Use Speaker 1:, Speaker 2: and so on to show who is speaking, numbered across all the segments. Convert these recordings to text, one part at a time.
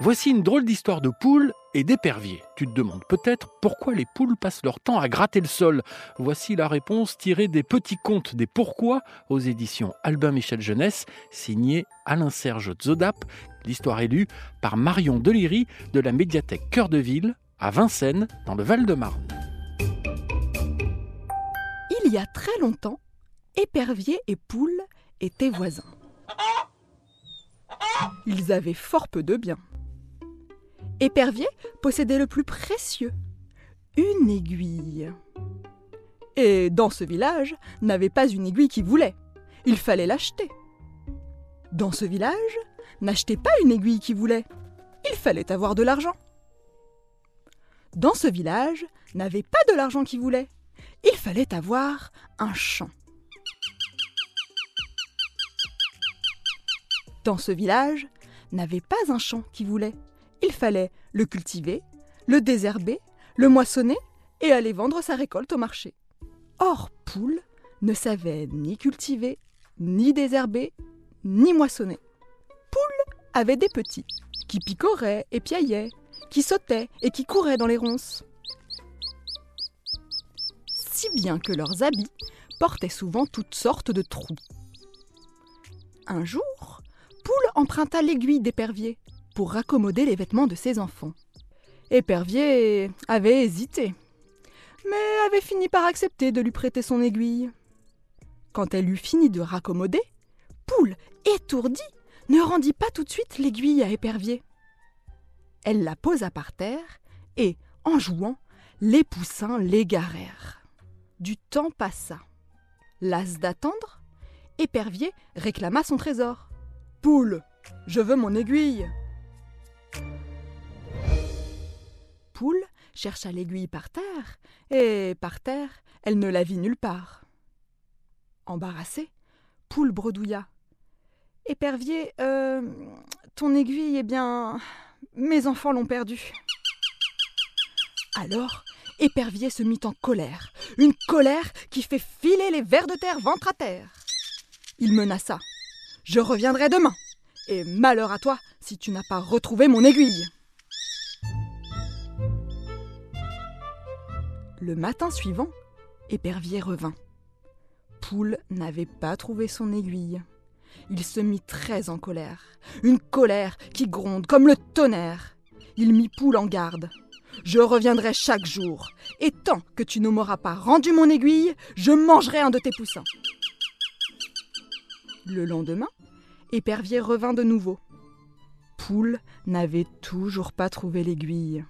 Speaker 1: Voici une drôle d'histoire de poules et d'éperviers. Tu te demandes peut-être pourquoi les poules passent leur temps à gratter le sol. Voici la réponse tirée des petits contes des pourquoi aux éditions Albin Michel Jeunesse, signé Alain-Serge Zodap. L'histoire est lue par Marion Deliri de la médiathèque Cœur de Ville à Vincennes, dans le Val-de-Marne.
Speaker 2: Il y a très longtemps, épervier et poule étaient voisins. Ils avaient fort peu de biens. Épervier possédait le plus précieux, une aiguille. Et dans ce village, n'avait pas une aiguille qui voulait. Il fallait l'acheter. Dans ce village, n'achetait pas une aiguille qui voulait. Il fallait avoir de l'argent. Dans ce village, n'avait pas de l'argent qui voulait. Il fallait avoir un champ. Dans ce village, n'avait pas un champ qui voulait il fallait le cultiver, le désherber, le moissonner et aller vendre sa récolte au marché. Or, Poule ne savait ni cultiver, ni désherber, ni moissonner. Poule avait des petits qui picoraient et piaillaient, qui sautaient et qui couraient dans les ronces. Si bien que leurs habits portaient souvent toutes sortes de trous. Un jour, Poule emprunta l'aiguille d'épervier pour raccommoder les vêtements de ses enfants. Épervier avait hésité, mais avait fini par accepter de lui prêter son aiguille. Quand elle eut fini de raccommoder, Poule, étourdie, ne rendit pas tout de suite l'aiguille à Épervier. Elle la posa par terre et, en jouant, les poussins l'égarèrent. Du temps passa. Las d'attendre, Épervier réclama son trésor. Poule, je veux mon aiguille. Poule chercha l'aiguille par terre, et par terre, elle ne la vit nulle part. Embarrassée, Poule bredouilla. Épervier, euh, ton aiguille, eh bien, mes enfants l'ont perdue. Alors, Épervier se mit en colère, une colère qui fait filer les vers de terre ventre à terre. Il menaça. Je reviendrai demain, et malheur à toi si tu n'as pas retrouvé mon aiguille. Le matin suivant, Épervier revint. Poule n'avait pas trouvé son aiguille. Il se mit très en colère, une colère qui gronde comme le tonnerre. Il mit Poule en garde. Je reviendrai chaque jour, et tant que tu ne m'auras pas rendu mon aiguille, je mangerai un de tes poussins. Le lendemain, Épervier revint de nouveau. Poule n'avait toujours pas trouvé l'aiguille.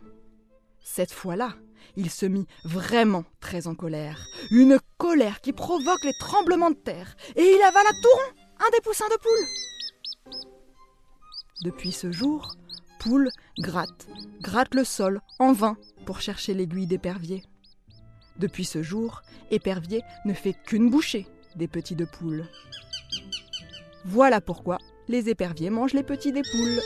Speaker 2: Cette fois-là, il se mit vraiment très en colère. Une colère qui provoque les tremblements de terre. Et il avala tout rond un des poussins de poule. Depuis ce jour, Poule gratte, gratte le sol en vain pour chercher l'aiguille d'épervier. Depuis ce jour, Épervier ne fait qu'une bouchée des petits de poule. Voilà pourquoi les éperviers mangent les petits des poules.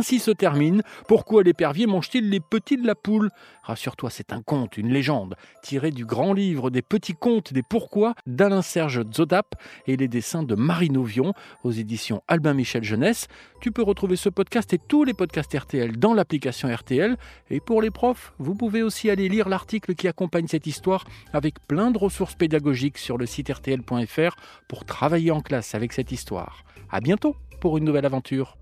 Speaker 1: Ainsi se termine Pourquoi l'épervier mange-t-il les petits de la poule? Rassure-toi, c'est un conte, une légende, tiré du grand livre des petits contes des pourquoi d'Alain-Serge Zodap et les dessins de Marine Auvion aux éditions Albin Michel Jeunesse. Tu peux retrouver ce podcast et tous les podcasts RTL dans l'application RTL. Et pour les profs, vous pouvez aussi aller lire l'article qui accompagne cette histoire avec plein de ressources pédagogiques sur le site rtl.fr pour travailler en classe avec cette histoire. À bientôt pour une nouvelle aventure.